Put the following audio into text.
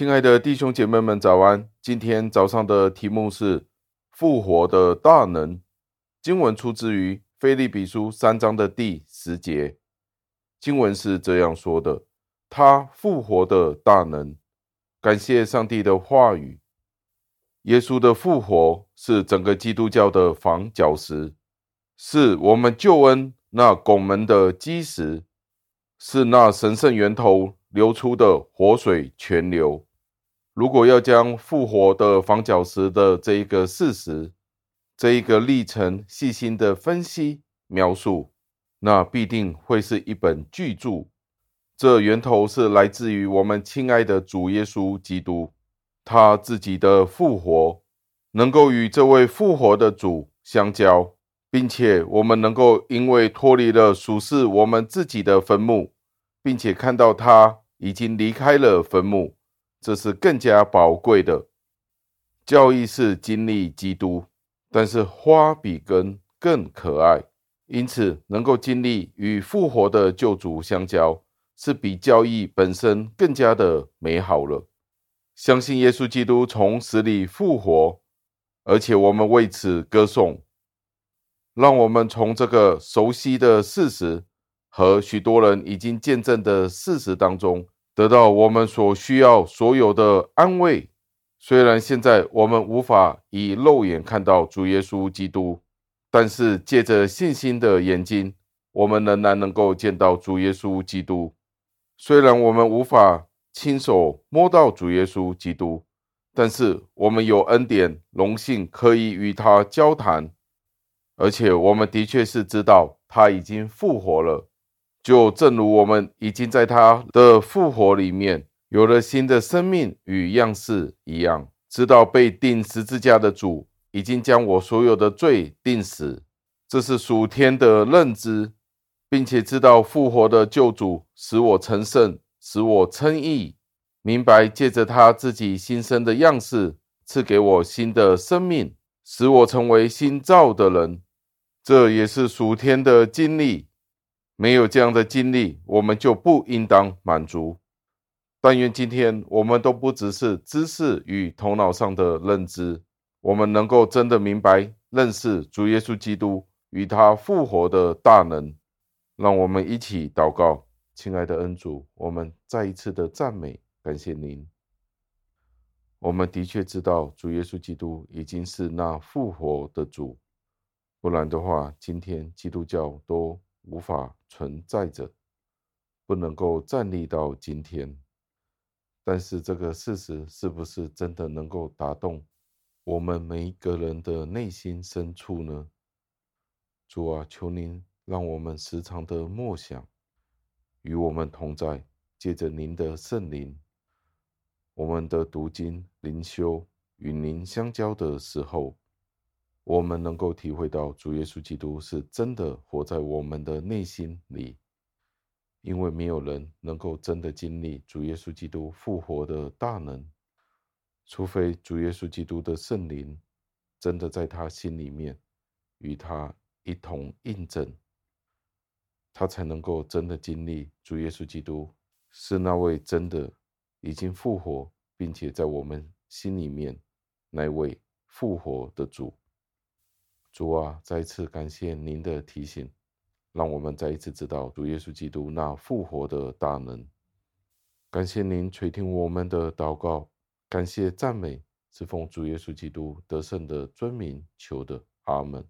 亲爱的弟兄姐妹们，早安！今天早上的题目是复活的大能。经文出自于腓立比书三章的第十节。经文是这样说的：“他复活的大能。”感谢上帝的话语。耶稣的复活是整个基督教的房角石，是我们救恩那拱门的基石，是那神圣源头。流出的活水泉流。如果要将复活的房角石的这一个事实、这一个历程细心的分析描述，那必定会是一本巨著。这源头是来自于我们亲爱的主耶稣基督，他自己的复活，能够与这位复活的主相交，并且我们能够因为脱离了属世我们自己的坟墓。并且看到他已经离开了坟墓，这是更加宝贵的。教义是经历基督，但是花比根更可爱，因此能够经历与复活的救主相交，是比教义本身更加的美好了。相信耶稣基督从死里复活，而且我们为此歌颂，让我们从这个熟悉的事实。和许多人已经见证的事实当中，得到我们所需要所有的安慰。虽然现在我们无法以肉眼看到主耶稣基督，但是借着信心的眼睛，我们仍然能够见到主耶稣基督。虽然我们无法亲手摸到主耶稣基督，但是我们有恩典、荣幸可以与他交谈，而且我们的确是知道他已经复活了。就正如我们已经在他的复活里面有了新的生命与样式一样，知道被钉十字架的主已经将我所有的罪钉死，这是属天的认知，并且知道复活的救主使我成圣，使我称义，明白借着他自己新生的样式赐给我新的生命，使我成为新造的人，这也是属天的经历。没有这样的经历，我们就不应当满足。但愿今天我们都不只是知识与头脑上的认知，我们能够真的明白认识主耶稣基督与他复活的大能。让我们一起祷告，亲爱的恩主，我们再一次的赞美感谢您。我们的确知道主耶稣基督已经是那复活的主，不然的话，今天基督教都无法存在着，不能够站立到今天。但是这个事实是不是真的能够打动我们每一个人的内心深处呢？主啊，求您让我们时常的默想，与我们同在，借着您的圣灵，我们的读经灵修与您相交的时候。我们能够体会到主耶稣基督是真的活在我们的内心里，因为没有人能够真的经历主耶稣基督复活的大能，除非主耶稣基督的圣灵真的在他心里面与他一同印证，他才能够真的经历主耶稣基督是那位真的已经复活，并且在我们心里面那位复活的主。主啊，再次感谢您的提醒，让我们再一次知道主耶稣基督那复活的大能。感谢您垂听我们的祷告，感谢赞美，是奉主耶稣基督得胜的尊名求的，阿门。